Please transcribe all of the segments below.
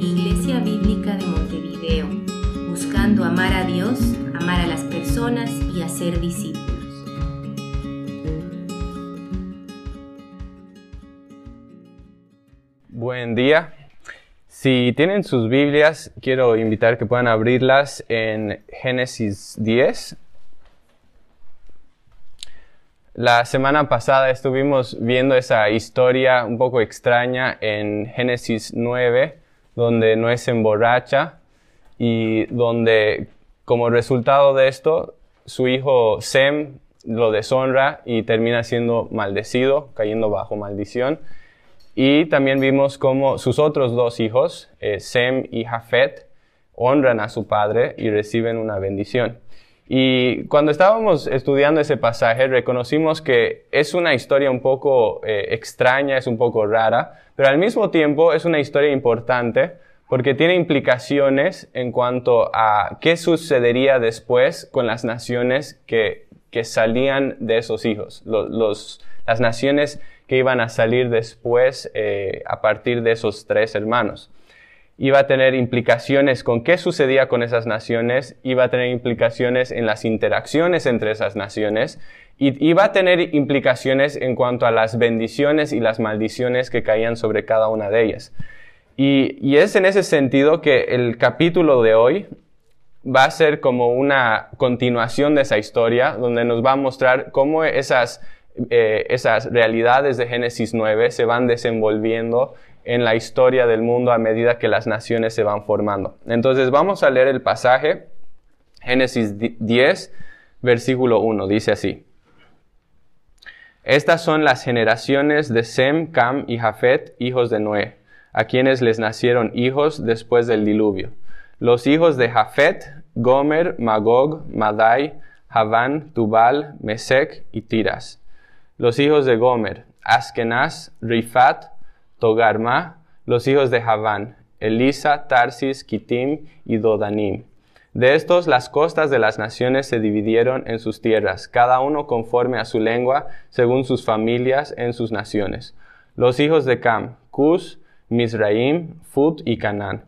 Iglesia Bíblica de Montevideo, buscando amar a Dios, amar a las personas y hacer discípulos. Buen día. Si tienen sus Biblias, quiero invitar que puedan abrirlas en Génesis 10. La semana pasada estuvimos viendo esa historia un poco extraña en Génesis 9, donde Noé se emborracha y donde como resultado de esto su hijo Sem lo deshonra y termina siendo maldecido, cayendo bajo maldición. Y también vimos cómo sus otros dos hijos, eh, Sem y Jafet, honran a su padre y reciben una bendición. Y cuando estábamos estudiando ese pasaje, reconocimos que es una historia un poco eh, extraña, es un poco rara, pero al mismo tiempo es una historia importante porque tiene implicaciones en cuanto a qué sucedería después con las naciones que, que salían de esos hijos, los, las naciones que iban a salir después eh, a partir de esos tres hermanos. Iba a tener implicaciones con qué sucedía con esas naciones, iba a tener implicaciones en las interacciones entre esas naciones y iba a tener implicaciones en cuanto a las bendiciones y las maldiciones que caían sobre cada una de ellas. Y, es en ese sentido que el capítulo de hoy va a ser como una continuación de esa historia, donde nos va a mostrar cómo esas eh, esas realidades de Génesis 9 se van desenvolviendo en la historia del mundo a medida que las naciones se van formando. Entonces vamos a leer el pasaje, Génesis 10, versículo 1, dice así. Estas son las generaciones de Sem, Cam y Jafet, hijos de Noé, a quienes les nacieron hijos después del diluvio. Los hijos de Jafet, Gomer, Magog, Madai, Javán, Tubal, Mesec y Tiras. Los hijos de Gomer, Askenaz, Rifat, Togarma, los hijos de Javán, Elisa, Tarsis, Kitim y Dodanim. De estos las costas de las naciones se dividieron en sus tierras, cada uno conforme a su lengua, según sus familias en sus naciones. Los hijos de Cam, Cus, Misraim, Fut y Canán.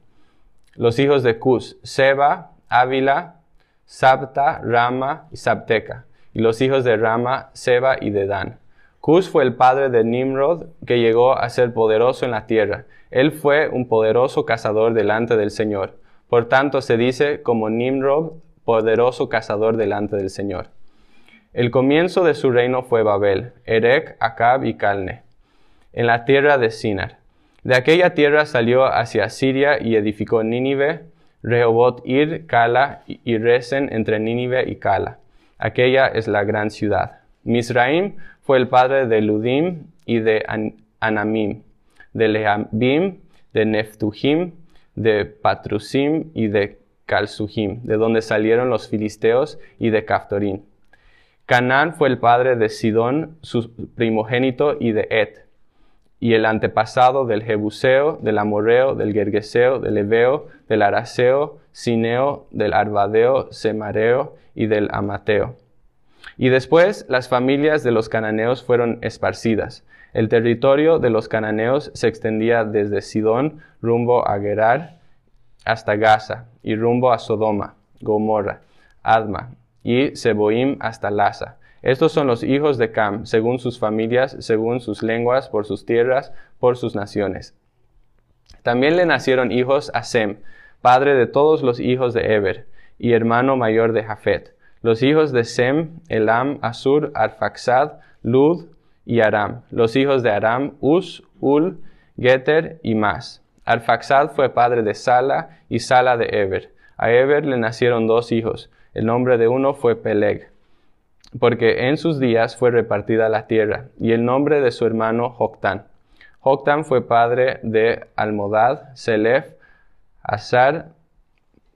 Los hijos de Cus, Seba, Ávila, Sabta, Rama y Sabteca y los hijos de Rama, Seba y Dedan. Cus fue el padre de Nimrod, que llegó a ser poderoso en la tierra. Él fue un poderoso cazador delante del Señor. Por tanto se dice como Nimrod, poderoso cazador delante del Señor. El comienzo de su reino fue Babel, Erech, Acab y Calne, en la tierra de Sinar. De aquella tierra salió hacia Siria y edificó Nínive, Rehobot Ir, Cala y Resen entre Nínive y Cala. Aquella es la gran ciudad. Misraim fue el padre de Ludim y de Anamim, de Lehabim, de Neftuhim, de Patrusim y de Calsuhim, de donde salieron los filisteos y de Caftorim. Canaán fue el padre de Sidón, su primogénito, y de Et, y el antepasado del Jebuseo, del Amorreo, del Gergeseo, del Ebeo, del Araseo, Sineo, del Arbadeo, Semareo y del Amateo. Y después las familias de los cananeos fueron esparcidas. El territorio de los cananeos se extendía desde Sidón rumbo a Gerar hasta Gaza y rumbo a Sodoma, Gomorra, Adma y Seboim hasta Laza. Estos son los hijos de Cam, según sus familias, según sus lenguas, por sus tierras, por sus naciones. También le nacieron hijos a Sem, padre de todos los hijos de Eber, y hermano mayor de Jafet. Los hijos de Sem, Elam, Asur, Arfaxad, Lud y Aram. Los hijos de Aram, Us, Ul, Geter y Mas. Arfaxad fue padre de Sala y Sala de Eber. A Eber le nacieron dos hijos. El nombre de uno fue Peleg, porque en sus días fue repartida la tierra, y el nombre de su hermano Joctán. Joctán fue padre de Almodad, Selef, Azar,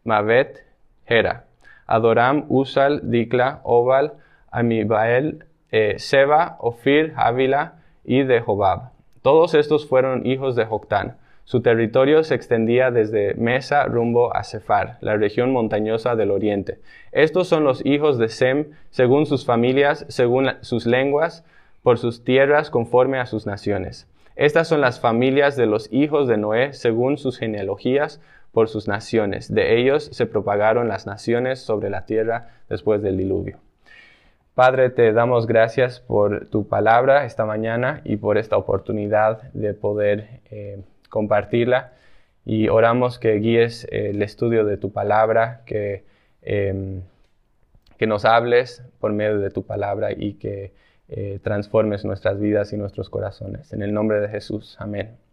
Mavet, Hera. Adoram, Usal, Dikla, Obal, Amibael, eh, Seba, Ofir, Ávila y de Jobab. Todos estos fueron hijos de Joctán. Su territorio se extendía desde Mesa rumbo a Sefar, la región montañosa del oriente. Estos son los hijos de Sem, según sus familias, según sus lenguas, por sus tierras, conforme a sus naciones. Estas son las familias de los hijos de Noé según sus genealogías por sus naciones. De ellos se propagaron las naciones sobre la tierra después del diluvio. Padre, te damos gracias por tu palabra esta mañana y por esta oportunidad de poder eh, compartirla. Y oramos que guíes el estudio de tu palabra, que, em, que nos hables por medio de tu palabra y que eh, transformes nuestras vidas y nuestros corazones. En el nombre de Jesús. Amén.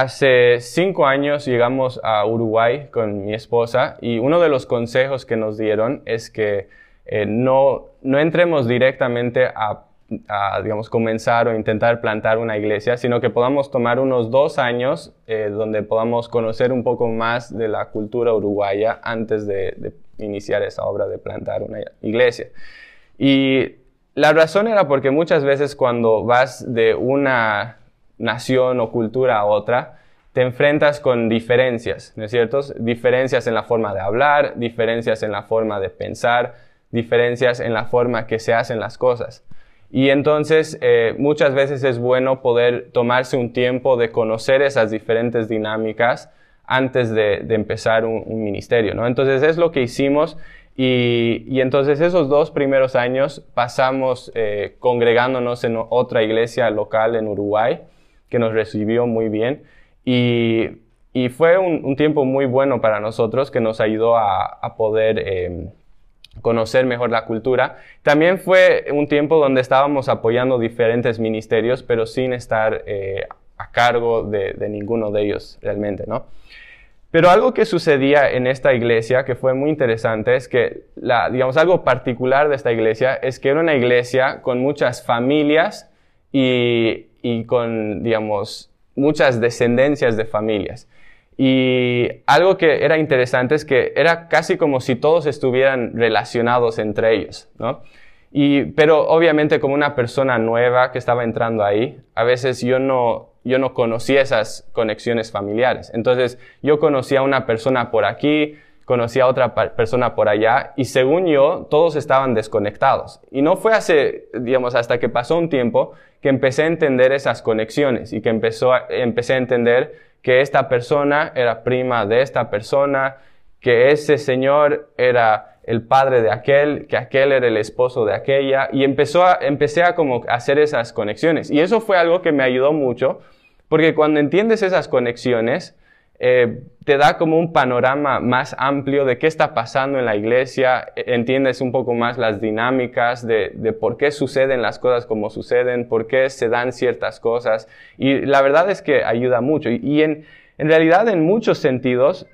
Hace cinco años llegamos a Uruguay con mi esposa y uno de los consejos que nos dieron es que eh, no, no entremos directamente a, digamos, comenzar o intentar plantar una iglesia, sino que podamos tomar unos dos años eh, donde podamos conocer un poco más de la cultura uruguaya antes de, de iniciar esa obra de plantar una iglesia. Y la razón era porque muchas veces cuando vas de una nación o cultura a otra, te enfrentas con diferencias, ¿no es cierto? Diferencias en la forma de hablar, diferencias en la forma de pensar, diferencias en la forma que se hacen las cosas. Y entonces eh, muchas veces es bueno poder tomarse un tiempo de conocer esas diferentes dinámicas antes de, empezar un, ministerio, ¿no? Entonces es lo que hicimos y, entonces esos dos primeros años pasamos eh, congregándonos en otra iglesia local en Uruguay que nos recibió muy bien. Y, y fue un, un, tiempo muy bueno para nosotros que nos ayudó a, a poder eh, conocer mejor la cultura. También fue un tiempo donde estábamos apoyando diferentes ministerios, pero sin estar eh, a cargo de, de, ninguno de ellos realmente, ¿no? Pero algo que sucedía en esta iglesia que fue muy interesante es que, la, digamos, algo particular de esta iglesia es que era una iglesia con muchas familias y, y con, digamos, muchas descendencias de familias. Y algo que era interesante es que era casi como si todos estuvieran relacionados entre ellos, ¿no? Y, pero obviamente como una persona nueva que estaba entrando ahí, a veces yo no, yo no conocía esas conexiones familiares. Entonces yo conocía a una persona por aquí, conocía a otra persona por allá y según yo todos estaban desconectados. Y no fue hace, digamos, hasta que pasó un tiempo que empecé a entender esas conexiones y que empezó empecé a entender que esta persona era prima de esta persona, que ese señor era el padre de aquel, que aquel era el esposo de aquella y empezó empecé a como hacer esas conexiones. Y eso fue algo que me ayudó mucho porque cuando entiendes esas conexiones, eh, te da como un panorama más amplio de qué está pasando en la iglesia, e, entiendes un poco más las dinámicas de, de, por qué suceden las cosas como suceden, por qué se dan ciertas cosas. Y la verdad es que ayuda mucho. Y, en, en realidad en muchos sentidos,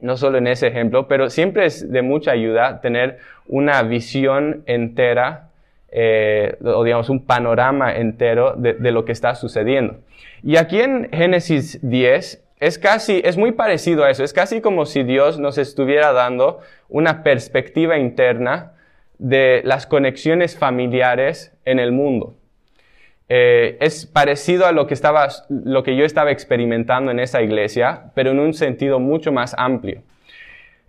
no solo en ese ejemplo, pero siempre es de mucha ayuda tener una visión entera eh, o digamos un panorama entero de, de, lo que está sucediendo. Y aquí en Génesis 10 es casi, es muy parecido a eso. Es casi como si Dios nos estuviera dando una perspectiva interna de las conexiones familiares en el mundo. Eh, es parecido a lo que, estaba, lo que yo estaba experimentando en esa iglesia, pero en un sentido mucho más amplio.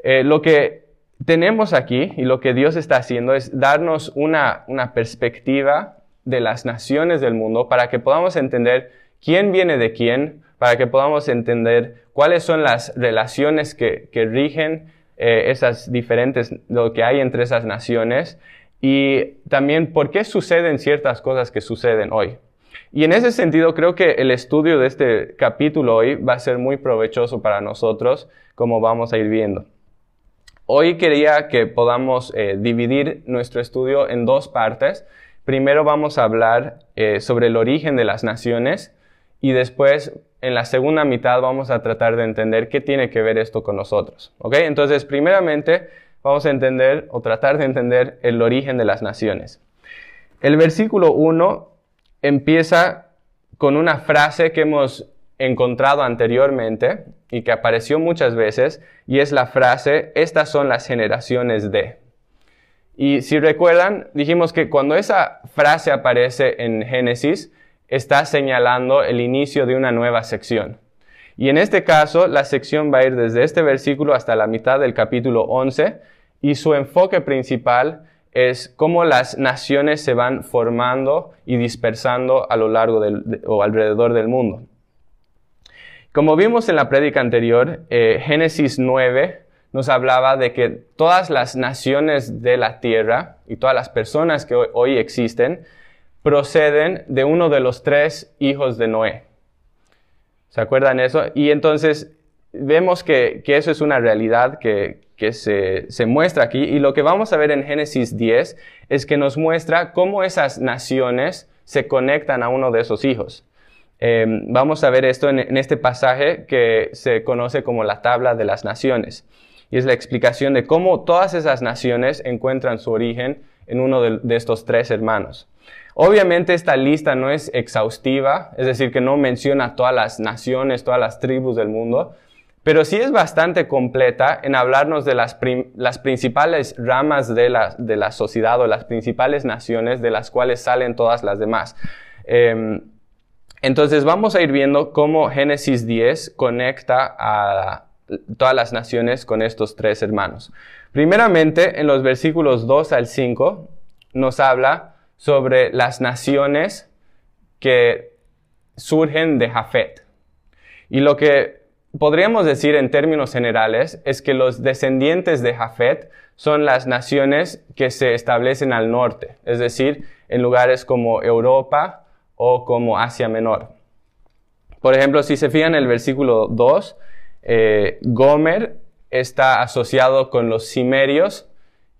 Eh, lo que tenemos aquí y lo que Dios está haciendo es darnos una, una perspectiva de las naciones del mundo para que podamos entender quién viene de quién, para que podamos entender cuáles son las relaciones que, rigen eh, esas diferentes, lo que hay entre esas naciones y también por qué suceden ciertas cosas que suceden hoy. Y en ese sentido creo que el estudio de este capítulo hoy va a ser muy provechoso para nosotros, como vamos a ir viendo. Hoy quería que podamos eh, dividir nuestro estudio en dos partes. Primero vamos a hablar eh, sobre el origen de las naciones y después en la segunda mitad vamos a tratar de entender qué tiene que ver esto con nosotros. ¿Ok? Entonces, primeramente, vamos a entender o tratar de entender el origen de las naciones. El versículo 1 empieza con una frase que hemos encontrado anteriormente y que apareció muchas veces, y es la frase, estas son las generaciones de. Y si recuerdan, dijimos que cuando esa frase aparece en Génesis, está señalando el inicio de una nueva sección. Y en este caso, la sección va a ir desde este versículo hasta la mitad del capítulo 11 y su enfoque principal es cómo las naciones se van formando y dispersando a lo largo del, o alrededor del mundo. Como vimos en la prédica anterior, eh, Génesis 9 nos hablaba de que todas las naciones de la tierra y todas las personas que hoy, existen proceden de uno de los tres hijos de Noé. ¿Se acuerdan eso? Y entonces vemos que, eso es una realidad que, se, se, muestra aquí. Y lo que vamos a ver en Génesis 10 es que nos muestra cómo esas naciones se conectan a uno de esos hijos. Em, vamos a ver esto en, este pasaje que se conoce como la tabla de las naciones. Y es la explicación de cómo todas esas naciones encuentran su origen en uno de, estos tres hermanos. Obviamente esta lista no es exhaustiva, es decir, que no menciona todas las naciones, todas las tribus del mundo, pero sí es bastante completa en hablarnos de las, principales ramas de la, sociedad o las principales naciones de las cuales salen todas las demás. Em, entonces vamos a ir viendo cómo Génesis 10 conecta a todas las naciones con estos tres hermanos. Primeramente, en los versículos 2 al 5 nos habla sobre las naciones que surgen de Jafet. Y lo que podríamos decir en términos generales es que los descendientes de Jafet son las naciones que se establecen al norte, es decir, en lugares como Europa, o como Asia Menor. Por ejemplo, si se fijan en el versículo 2, eh, Gomer está asociado con los cimerios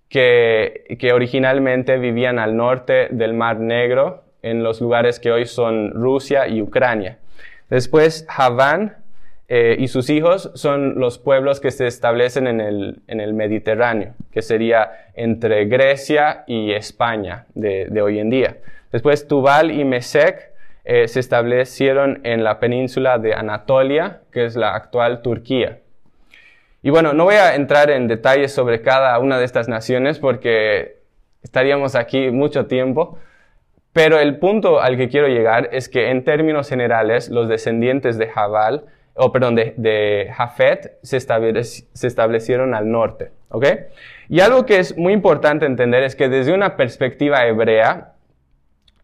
que, originalmente vivían al norte del Mar Negro, en los lugares que hoy son Rusia y Ucrania. Después, Javán eh, y sus hijos son los pueblos que se establecen en el, Mediterráneo, que sería entre Grecia y España de, de hoy en día. Después Tubal y Mesec eh, se establecieron en la península de Anatolia, que es la actual Turquía. Y bueno, no voy a entrar en detalles sobre cada una de estas naciones porque estaríamos aquí mucho tiempo, pero el punto al que quiero llegar es que en términos generales los descendientes de Jabal, o perdón, de, Jafet se, se, establecieron al norte, ¿ok? Y algo que es muy importante entender es que desde una perspectiva hebrea,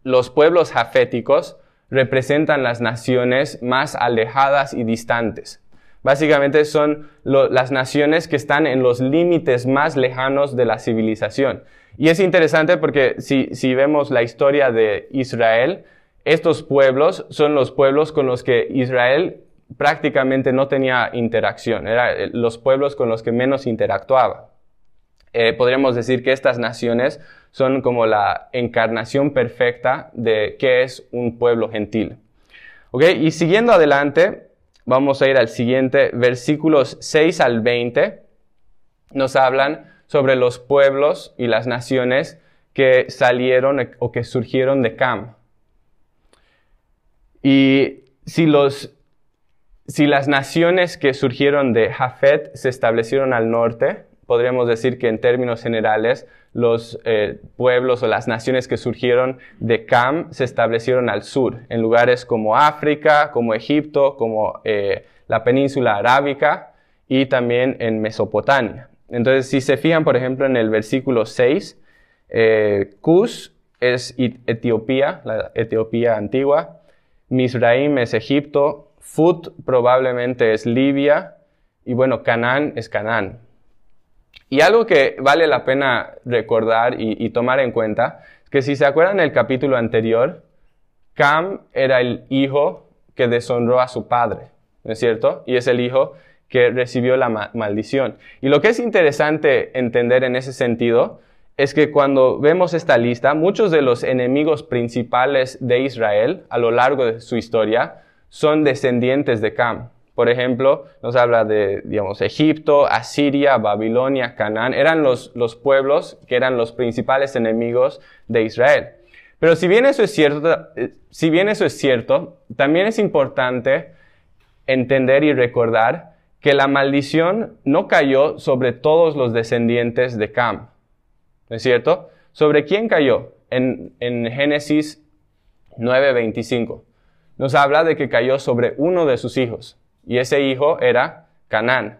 los pueblos jaféticos representan las naciones más alejadas y distantes. Básicamente son las naciones que están en los límites más lejanos de la civilización. Y es interesante porque si, vemos la historia de Israel, estos pueblos son los pueblos con los que Israel prácticamente no tenía interacción, eran los pueblos con los que menos interactuaba. Eh, podríamos decir que estas naciones son como la encarnación perfecta de qué es un pueblo gentil. ¿Ok? Y siguiendo adelante, vamos a ir al siguiente, versículos 6 al 20, nos hablan sobre los pueblos y las naciones que salieron o que surgieron de Cam. Y si los si las naciones que surgieron de Jafet se establecieron al norte, podríamos decir que en términos generales los eh, pueblos o las naciones que surgieron de Cam se establecieron al sur, en lugares como África, como Egipto, como eh, la península arábica y también en Mesopotamia. Entonces, si se fijan, por ejemplo, en el versículo 6, eh, es Etiopía, la Etiopía antigua, Misraim es Egipto, Fut probablemente es Libia, y bueno, Canaán es Canaán. Y algo que vale la pena recordar y, tomar en cuenta que si se acuerdan del capítulo anterior, Cam era el hijo que deshonró a su padre, ¿no es cierto? Y es el hijo que recibió la maldición. Y lo que es interesante entender en ese sentido es que cuando vemos esta lista, muchos de los enemigos principales de Israel a lo largo de su historia son descendientes de Cam. Por ejemplo, nos habla de, digamos, Egipto, Asiria, Babilonia, Canaán. Eran los, los pueblos que eran los principales enemigos de Israel. Pero si bien eso es cierto, eh, si bien eso es cierto, también es importante entender y recordar que la maldición no cayó sobre todos los descendientes de Cam. ¿No es cierto? ¿Sobre quién cayó? En, en Génesis 9:25. Nos habla de que cayó sobre uno de sus hijos y ese hijo era Canaán.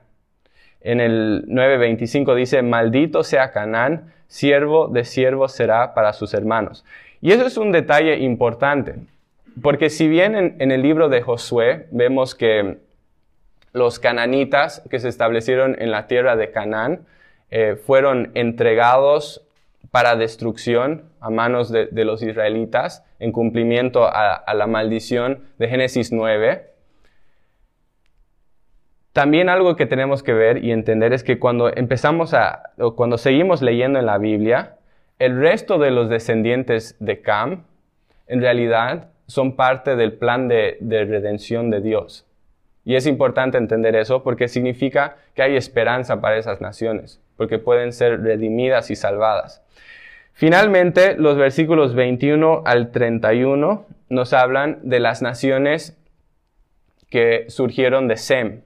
en el 9.25 dice, maldito sea Canaán, siervo de siervo será para sus hermanos. Y eso es un detalle importante, porque si bien en, el libro de Josué vemos que los cananitas que se establecieron en la tierra de Canaán eh, fueron entregados para destrucción a manos de, los israelitas en cumplimiento a, a, la maldición de Génesis 9. También algo que tenemos que ver y entender es que cuando empezamos a, o cuando seguimos leyendo en la Biblia, el resto de los descendientes de Cam, en realidad, son parte del plan de, de redención de Dios. Y es importante entender eso porque significa que hay esperanza para esas naciones, porque pueden ser redimidas y salvadas. Finalmente, los versículos 21 al 31 nos hablan de las naciones que surgieron de Sem.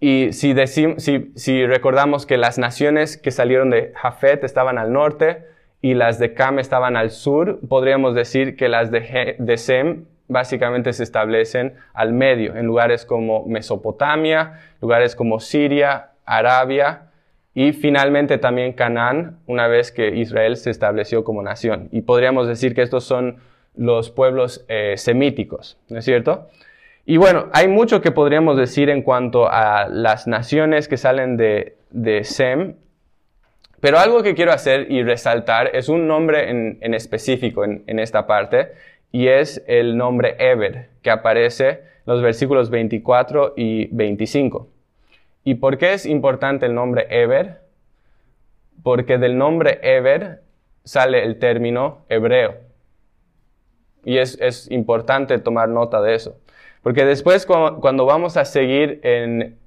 Y si, recordamos que las naciones que salieron de Jafet estaban al norte y las de Cam estaban al sur, podríamos decir que las de, de Sem básicamente se establecen al medio, en lugares como Mesopotamia, lugares como Siria, Arabia y finalmente también Canaán, una vez que Israel se estableció como nación. Y podríamos decir que estos son los pueblos eh, semíticos, ¿no es cierto? Y bueno, hay mucho que podríamos decir en cuanto a las naciones que salen de, Sem, pero algo que quiero hacer y resaltar es un nombre en, específico en, en, esta parte, y es el nombre Eber, que aparece en los versículos 24 y 25. ¿Y por qué es importante el nombre Eber? Porque del nombre Eber sale el término hebreo. Y es, es importante tomar nota de eso. Porque después cuando vamos a seguir en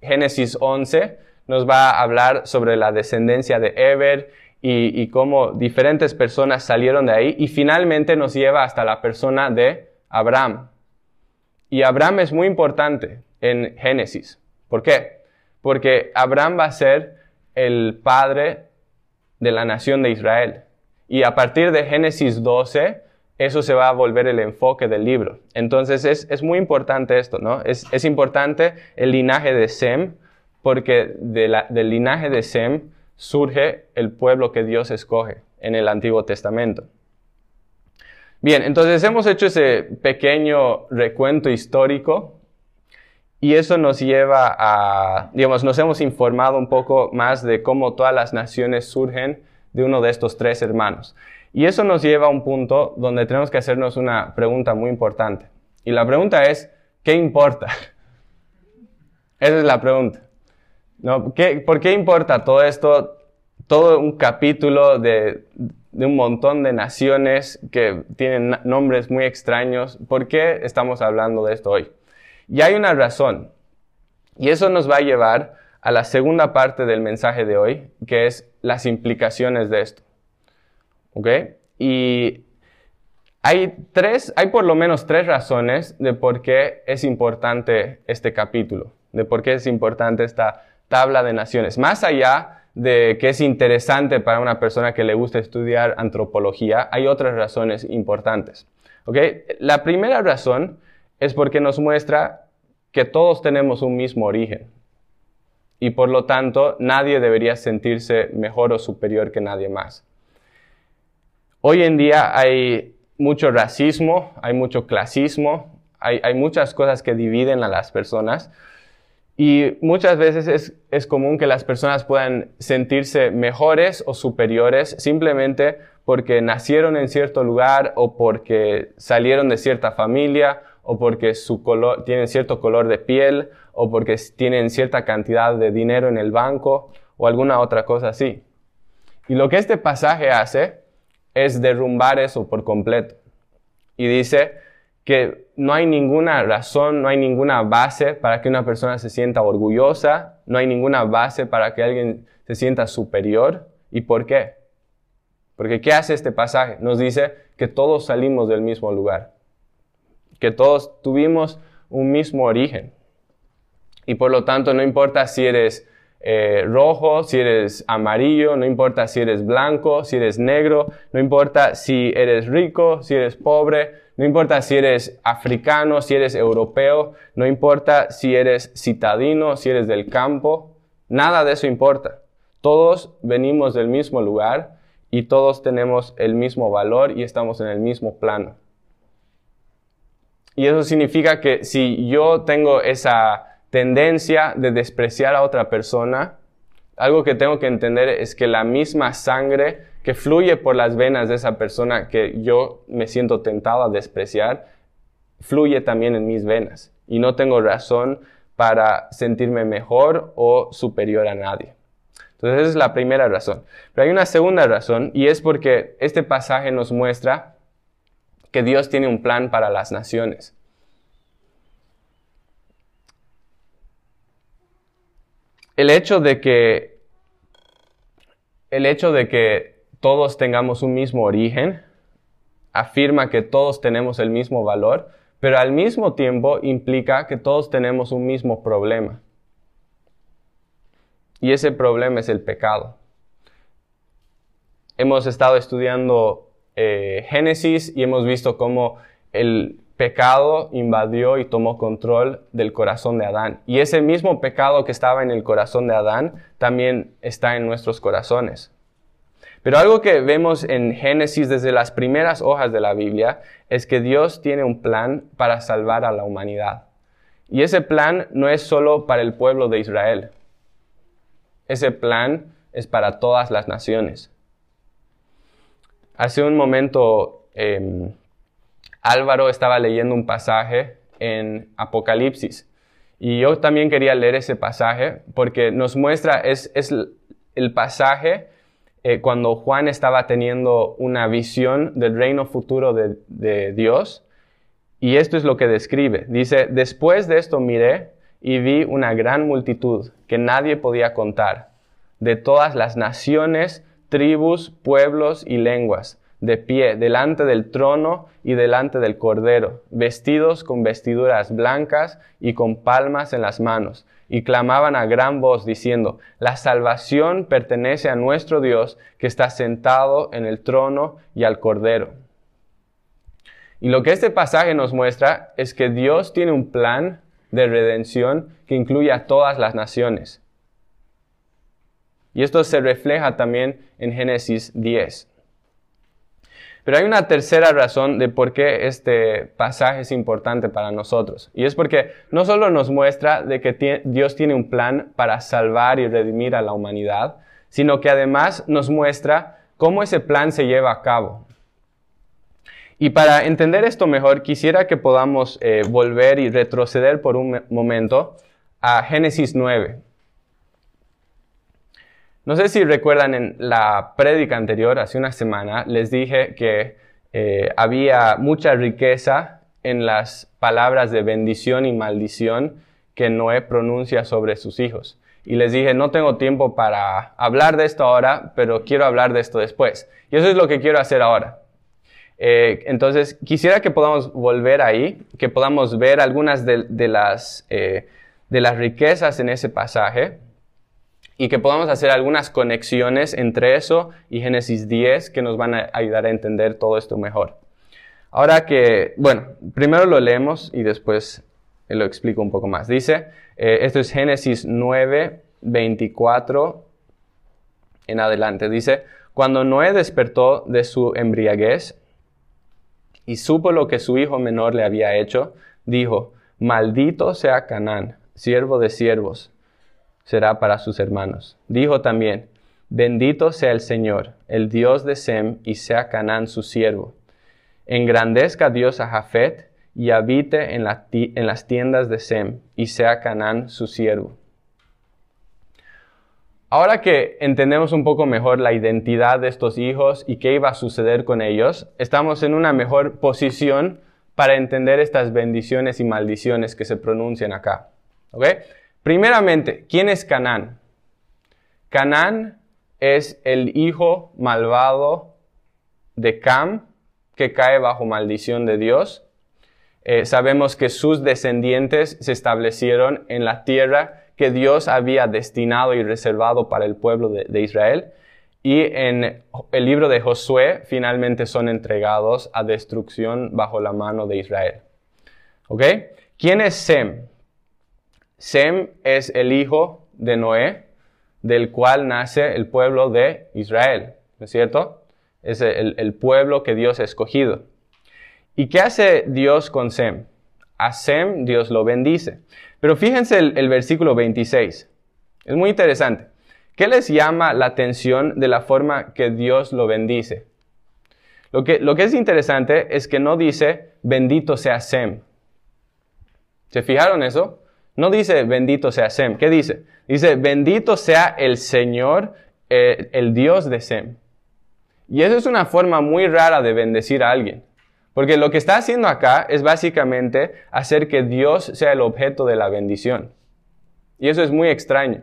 Génesis 11, nos va a hablar sobre la descendencia de Eber y, y, cómo diferentes personas salieron de ahí y finalmente nos lleva hasta la persona de Abraham. Y Abraham es muy importante en Génesis. ¿Por qué? Porque Abraham va a ser el padre de la nación de Israel. Y a partir de Génesis 12, eso se va a volver el enfoque del libro. Entonces es, muy importante esto, ¿no? Es, importante el linaje de Sem, porque del linaje de Sem surge el pueblo que Dios escoge en el Antiguo Testamento. Bien, entonces hemos hecho ese pequeño recuento histórico y eso nos lleva a, digamos, nos hemos informado un poco más de cómo todas las naciones surgen de uno de estos tres hermanos. Y eso nos lleva a un punto donde tenemos que hacernos una pregunta muy importante. Y la pregunta es, ¿qué importa? Esa es la pregunta. ¿Por qué importa todo esto? Todo un capítulo de, de un montón de naciones que tienen nombres muy extraños. ¿Por qué estamos hablando de esto hoy? Y hay una razón. Y eso nos va a llevar a la segunda parte del mensaje de hoy, que es las implicaciones de esto. ¿Ok? Y hay tres, hay por lo menos tres razones de por qué es importante este capítulo, de por qué es importante esta tabla de naciones. Más allá de que es interesante para una persona que le gusta estudiar antropología, hay otras razones importantes. ¿Ok? La primera razón es porque nos muestra que todos tenemos un mismo origen y por lo tanto nadie debería sentirse mejor o superior que nadie más. Hoy en día hay mucho racismo, hay mucho clasismo, hay, muchas cosas que dividen a las personas y muchas veces es, común que las personas puedan sentirse mejores o superiores simplemente porque nacieron en cierto lugar o porque salieron de cierta familia o porque su tienen cierto color de piel o porque tienen cierta cantidad de dinero en el banco o alguna otra cosa así. Y lo que este pasaje hace es derrumbar eso por completo. Y dice que no hay ninguna razón, no hay ninguna base para que una persona se sienta orgullosa, no hay ninguna base para que alguien se sienta superior. ¿Y por qué? Porque ¿qué hace este pasaje? Nos dice que todos salimos del mismo lugar, que todos tuvimos un mismo origen. Y por lo tanto no importa si eres eh, rojo, si eres amarillo, no importa si eres blanco, si eres negro, no importa si eres rico, si eres pobre, no importa si eres africano, si eres europeo, no importa si eres citadino, si eres del campo, nada de eso importa. Todos venimos del mismo lugar y todos tenemos el mismo valor y estamos en el mismo plano. Y eso significa que si yo tengo esa tendencia de despreciar a otra persona, algo que tengo que entender es que la misma sangre que fluye por las venas de esa persona que yo me siento tentado a despreciar, fluye también en mis venas. Y no tengo razón para sentirme mejor o superior a nadie. Entonces esa es la primera razón. Pero hay una segunda razón y es porque este pasaje nos muestra que Dios tiene un plan para las naciones. El hecho de que el hecho de que todos tengamos un mismo origen afirma que todos tenemos el mismo valor, pero al mismo tiempo implica que todos tenemos un mismo problema. Y ese problema es el pecado. Hemos estado estudiando eh, Génesis y hemos visto cómo el pecado invadió y tomó control del corazón de Adán. Y ese mismo pecado que estaba en el corazón de Adán también está en nuestros corazones. Pero algo que vemos en Génesis desde las primeras hojas de la Biblia es que Dios tiene un plan para salvar a la humanidad. Y ese plan no es solo para el pueblo de Israel. Ese plan es para todas las naciones. Hace un momento em, Álvaro estaba leyendo un pasaje en Apocalipsis. Y yo también quería leer ese pasaje porque nos muestra, es, el pasaje eh, cuando Juan estaba teniendo una visión del reino futuro de, de Dios. Y esto es lo que describe. Dice, después de esto miré y vi una gran multitud que nadie podía contar, de todas las naciones, tribus, pueblos y lenguas, de pie delante del trono y delante del Cordero, vestidos con vestiduras blancas y con palmas en las manos, y clamaban a gran voz diciendo, La salvación pertenece a nuestro Dios que está sentado en el trono y al Cordero. Y lo que este pasaje nos muestra es que Dios tiene un plan de redención que incluye a todas las naciones. Y esto se refleja también en Génesis 10. Pero hay una tercera razón de por qué este pasaje es importante para nosotros. Y es porque no solo nos muestra de que Dios tiene un plan para salvar y redimir a la humanidad, sino que además nos muestra cómo ese plan se lleva a cabo. Y para entender esto mejor, quisiera que podamos eh, volver y retroceder por un momento a Génesis 9. No sé si recuerdan en la prédica anterior, hace una semana, les dije que eh, había mucha riqueza en las palabras de bendición y maldición que Noé pronuncia sobre sus hijos. Y les dije, no tengo tiempo para hablar de esto ahora, pero quiero hablar de esto después. Y eso es lo que quiero hacer ahora. Eh, entonces, quisiera que podamos volver ahí, que podamos ver algunas de, las, eh, de las riquezas en ese pasaje y que podamos hacer algunas conexiones entre eso y Génesis 10 que nos van a ayudar a entender todo esto mejor. Ahora que, bueno, primero lo leemos y después lo explico un poco más. Dice, eh, esto es Génesis 9, 24 en adelante. Dice, cuando Noé despertó de su embriaguez, y supo lo que su hijo menor le había hecho, dijo, Maldito sea Canaán, siervo de siervos, será para sus hermanos. Dijo también, Bendito sea el Señor, el Dios de Sem, y sea Canaán su siervo. Engrandezca Dios a Jafet, y habite en, las tiendas de Sem, y sea Canaán su siervo. Ahora que entendemos un poco mejor la identidad de estos hijos y qué iba a suceder con ellos, estamos en una mejor posición para entender estas bendiciones y maldiciones que se pronuncian acá. Primeramente, ¿quién es Canaán? Canaán es el hijo malvado de Cam que cae bajo maldición de Dios. Eh, sabemos que sus descendientes se establecieron en la tierra que Dios había destinado y reservado para el pueblo de, de Israel. Y en el libro de Josué finalmente son entregados a destrucción bajo la mano de Israel. ¿Ok? ¿Quién es Sem? Sem es el hijo de Noé, del cual nace el pueblo de Israel, ¿no es cierto? Es el, pueblo que Dios ha escogido. ¿Y qué hace Dios con Sem? A Sem Dios lo bendice. Pero fíjense el, el versículo 26. Es muy interesante. ¿Qué les llama la atención de la forma que Dios lo bendice? Lo que, lo que es interesante es que no dice bendito sea Sem. ¿Se fijaron eso? No dice bendito sea Sem. ¿Qué dice? Dice bendito sea el Señor, eh, el Dios de Sem. Y eso es una forma muy rara de bendecir a alguien. Porque lo que está haciendo acá es básicamente hacer que Dios sea el objeto de la bendición. Y eso es muy extraño.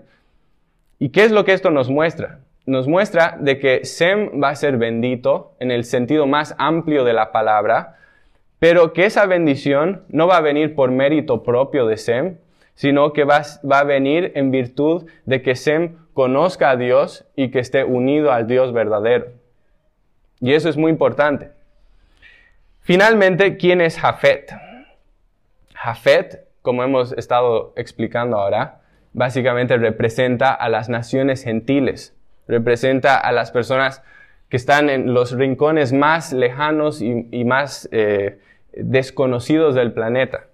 ¿Y qué es lo que esto nos muestra? Nos muestra de que Sem va a ser bendito en el sentido más amplio de la palabra, pero que esa bendición no va a venir por mérito propio de Sem, sino que va, va, a venir en virtud de que Sem conozca a Dios y que esté unido al Dios verdadero. Y eso es muy importante. Finalmente, ¿quién es Jafet? Jafet, como hemos estado explicando ahora, básicamente representa a las naciones gentiles, representa a las personas que están en los rincones más lejanos y, más eh, desconocidos del planeta.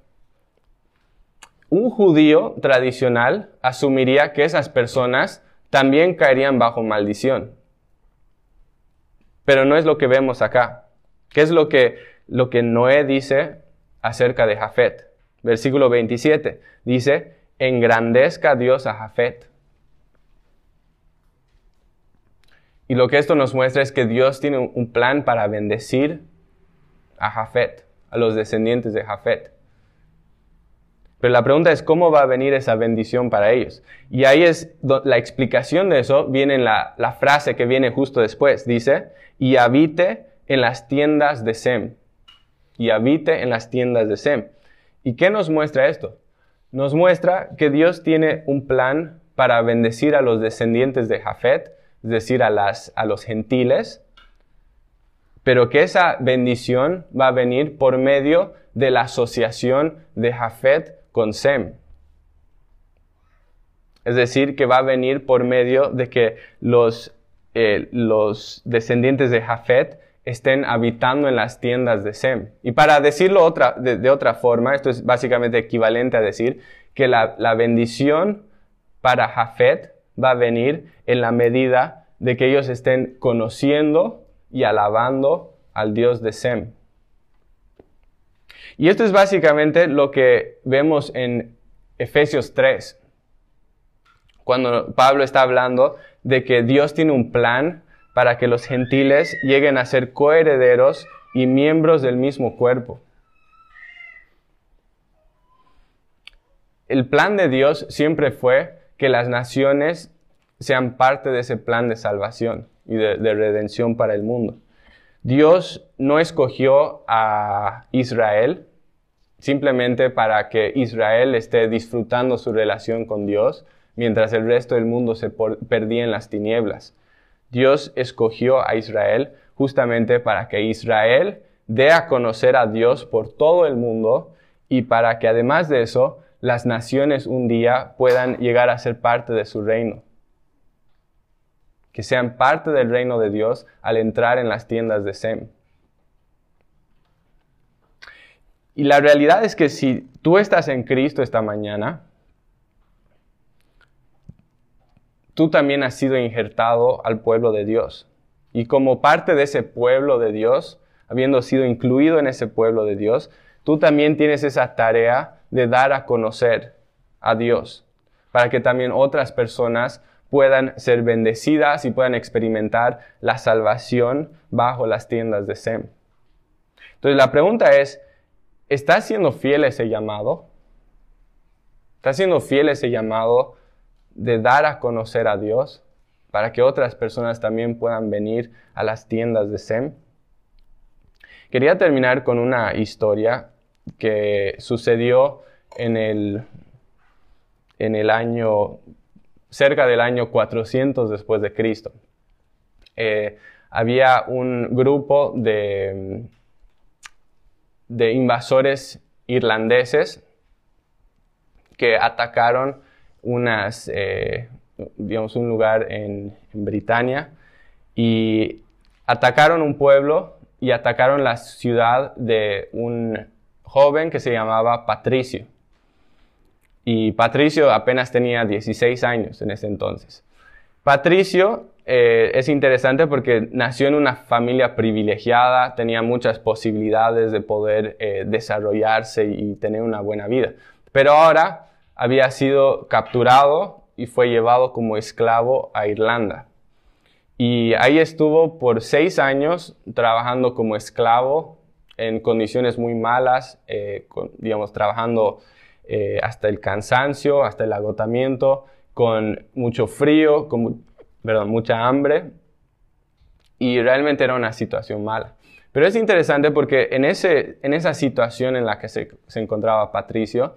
Un judío tradicional asumiría que esas personas también caerían bajo maldición. Pero no es lo que vemos acá. ¿Qué es lo que, lo que Noé dice acerca de Jafet? Versículo 27 dice, engrandezca Dios a Jafet. Y lo que esto nos muestra es que Dios tiene un plan para bendecir a Jafet a los descendientes de Jafet. Pero la pregunta es cómo va a venir esa bendición para ellos. Y ahí es la explicación de eso, viene en la, la frase que viene justo después. Dice, y habite en las tiendas de Sem. Y habite en las tiendas de Sem. ¿Y qué nos muestra esto? Nos muestra que Dios tiene un plan para bendecir a los descendientes de Jafet, es decir, a, las, a los gentiles, pero que esa bendición va a venir por medio de la asociación de Jafet con Sem. Es decir, que va a venir por medio de que los, eh, los descendientes de Jafet estén habitando en las tiendas de Sem. Y para decirlo otra, de, otra forma, esto es básicamente equivalente a decir que la, la bendición para Jafet va a venir en la medida de que ellos estén conociendo y alabando al Dios de Sem. Y esto es básicamente lo que vemos en Efesios 3, cuando Pablo está hablando de que Dios tiene un plan para que los gentiles lleguen a ser coherederos y miembros del mismo cuerpo. El plan de Dios siempre fue que las naciones sean parte de ese plan de salvación y de, de redención para el mundo. Dios no escogió a Israel simplemente para que Israel esté disfrutando su relación con Dios, mientras el resto del mundo se perdía en las tinieblas. Dios escogió a Israel justamente para que Israel dé a conocer a Dios por todo el mundo y para que además de eso las naciones un día puedan llegar a ser parte de su reino que sean parte del reino de Dios al entrar en las tiendas de Sem. Y la realidad es que si tú estás en Cristo esta mañana, tú también has sido injertado al pueblo de Dios. Y como parte de ese pueblo de Dios, habiendo sido incluido en ese pueblo de Dios, tú también tienes esa tarea de dar a conocer a Dios, para que también otras personas puedan ser bendecidas y puedan experimentar la salvación bajo las tiendas de Sem. Entonces la pregunta es, ¿estás siendo fiel a ese llamado? ¿Estás siendo fiel a ese llamado de dar a conocer a Dios para que otras personas también puedan venir a las tiendas de Sem? Quería terminar con una historia que sucedió en el en el año, cerca del año 400 después de Cristo. Eh, había un grupo de, de invasores irlandeses que atacaron unas, eh, digamos, un lugar en, en Britania y atacaron un pueblo y atacaron la ciudad de un joven que se llamaba Patricio. Y Patricio apenas tenía 16 años en ese entonces. Patricio eh, es interesante porque nació en una familia privilegiada, tenía muchas posibilidades de poder eh, desarrollarse y tener una buena vida. Pero ahora había sido capturado y fue llevado como esclavo a Irlanda. Y ahí estuvo por seis años trabajando como esclavo en condiciones muy malas, eh, digamos, trabajando eh, hasta el cansancio, hasta el agotamiento, con mucho frío, con perdón, mucha hambre, y realmente era una situación mala. Pero es interesante porque en, ese, en esa situación en la que se, se encontraba Patricio,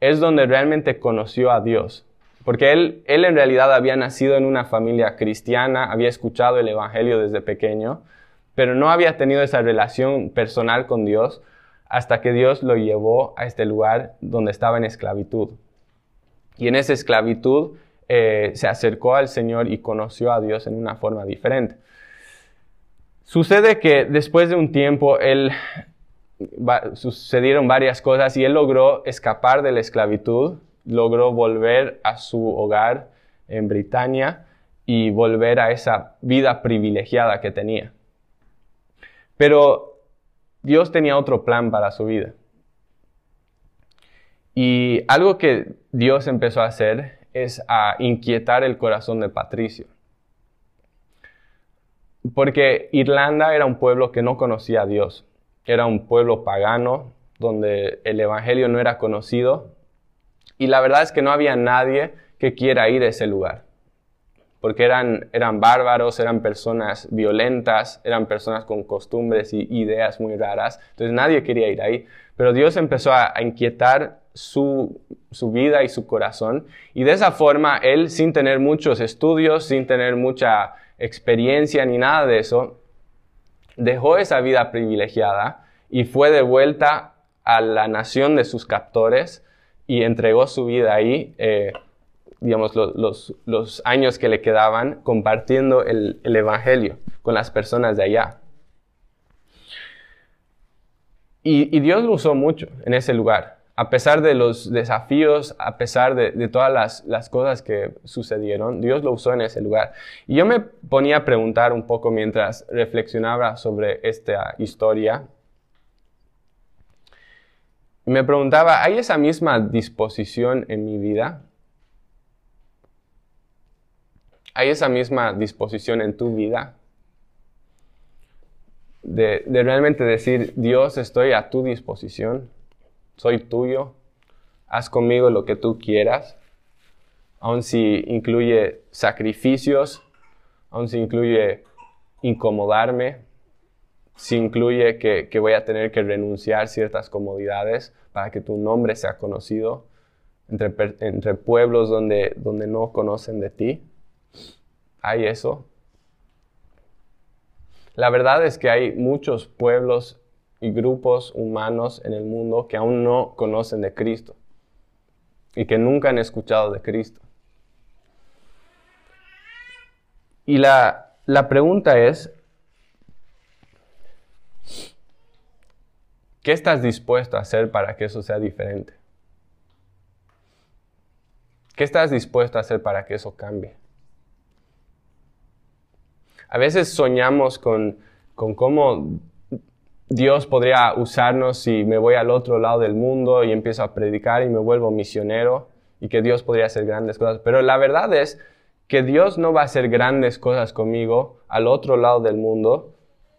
es donde realmente conoció a Dios. Porque él, él en realidad había nacido en una familia cristiana, había escuchado el Evangelio desde pequeño, pero no había tenido esa relación personal con Dios hasta que Dios lo llevó a este lugar donde estaba en esclavitud. Y en esa esclavitud eh, se acercó al Señor y conoció a Dios en una forma diferente. Sucede que después de un tiempo sucedieron varias cosas y él logró escapar de la esclavitud, logró volver a su hogar en Britania y volver a esa vida privilegiada que tenía. Pero Dios tenía otro plan para su vida. Y algo que Dios empezó a hacer es a inquietar el corazón de Patricio. Porque Irlanda era un pueblo que no conocía a Dios. Era un pueblo pagano donde el Evangelio no era conocido. Y la verdad es que no había nadie que quiera ir a ese lugar porque eran, eran bárbaros, eran personas violentas, eran personas con costumbres y ideas muy raras. Entonces nadie quería ir ahí. Pero Dios empezó a, inquietar su, su, vida y su corazón. Y de esa forma, Él, sin tener muchos estudios, sin tener mucha experiencia ni nada de eso, dejó esa vida privilegiada y fue de vuelta a la nación de sus captores y entregó su vida ahí. Eh, digamos, los, años que le quedaban compartiendo el, Evangelio con las personas de allá. Y, Dios lo usó mucho en ese lugar, a pesar de los desafíos, a pesar de, todas las, las, cosas que sucedieron, Dios lo usó en ese lugar. Y yo me ponía a preguntar un poco mientras reflexionaba sobre esta historia. Me preguntaba, ¿hay esa misma disposición en mi vida? ¿Hay esa misma disposición en tu vida? De, realmente decir, Dios, estoy a tu disposición, soy tuyo, haz conmigo lo que tú quieras, aun si incluye sacrificios, aun si incluye incomodarme, si incluye que, voy a tener que renunciar ciertas comodidades para que tu nombre sea conocido entre, entre pueblos donde, donde no conocen de ti hay eso. La verdad es que hay muchos pueblos y grupos humanos en el mundo que aún no conocen de Cristo y que nunca han escuchado de Cristo. Y la, la pregunta es, ¿qué estás dispuesto a hacer para que eso sea diferente? ¿Qué estás dispuesto a hacer para que eso cambie? A veces soñamos con, cómo Dios podría usarnos si me voy al otro lado del mundo y empiezo a predicar y me vuelvo misionero y que Dios podría hacer grandes cosas. Pero la verdad es que Dios no va a hacer grandes cosas conmigo al otro lado del mundo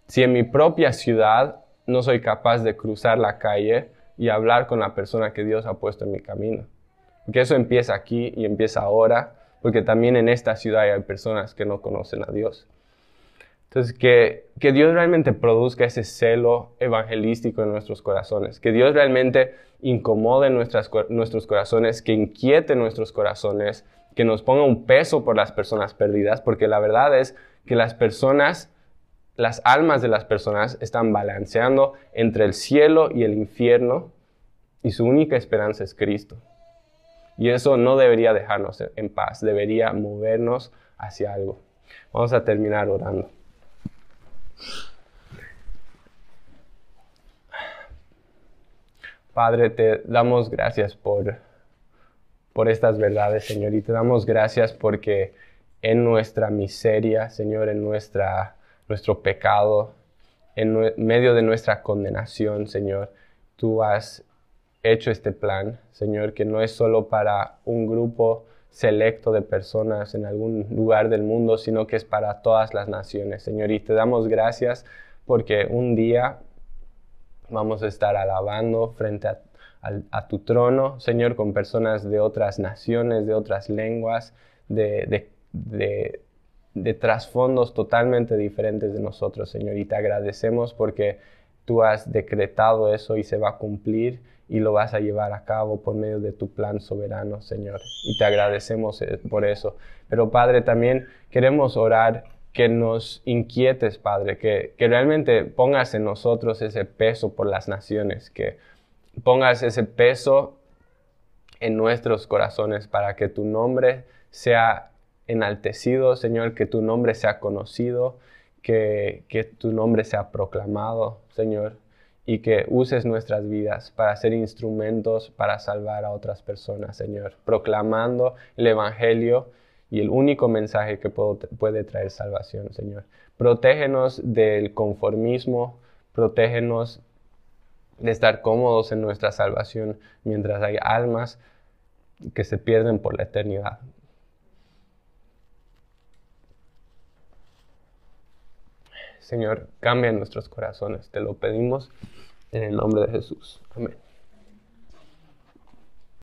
si en mi propia ciudad no soy capaz de cruzar la calle y hablar con la persona que Dios ha puesto en mi camino. Porque eso empieza aquí y empieza ahora, porque también en esta ciudad hay personas que no conocen a Dios. Entonces, que, que Dios realmente produzca ese celo evangelístico en nuestros corazones, que Dios realmente incomode nuestras, nuestros corazones, que inquiete nuestros corazones, que nos ponga un peso por las personas perdidas, porque la verdad es que las personas, las almas de las personas están balanceando entre el cielo y el infierno y su única esperanza es Cristo. Y eso no debería dejarnos en paz, debería movernos hacia algo. Vamos a terminar orando. Padre, te damos gracias por, por estas verdades, Señor, y te damos gracias porque en nuestra miseria, Señor, en nuestra, nuestro pecado, en medio de nuestra condenación, Señor, tú has hecho este plan, Señor, que no es solo para un grupo selecto de personas en algún lugar del mundo, sino que es para todas las naciones, Señor. Y te damos gracias porque un día vamos a estar alabando frente a, tu trono, Señor, con personas de otras naciones, de otras lenguas, de, de trasfondos totalmente diferentes de nosotros, Señor. Y te agradecemos porque tú has decretado eso y se va a cumplir y lo vas a llevar a cabo por medio de tu plan soberano, Señor. Y te agradecemos eh, por eso. Pero Padre, también queremos orar que nos inquietes, Padre, que, que realmente pongas en nosotros ese peso por las naciones, que pongas ese peso en nuestros corazones para que tu nombre sea enaltecido, Señor, que tu nombre sea conocido, que, que tu nombre sea proclamado, Señor, y que uses nuestras vidas para ser instrumentos para salvar a otras personas, Señor, proclamando el Evangelio y el único mensaje que puede traer salvación, Señor. Protégenos del conformismo, protégenos de estar cómodos en nuestra salvación mientras hay almas que se pierden por la eternidad. Señor, cambia nuestros corazones. Te lo pedimos en el nombre de Jesús. Amén.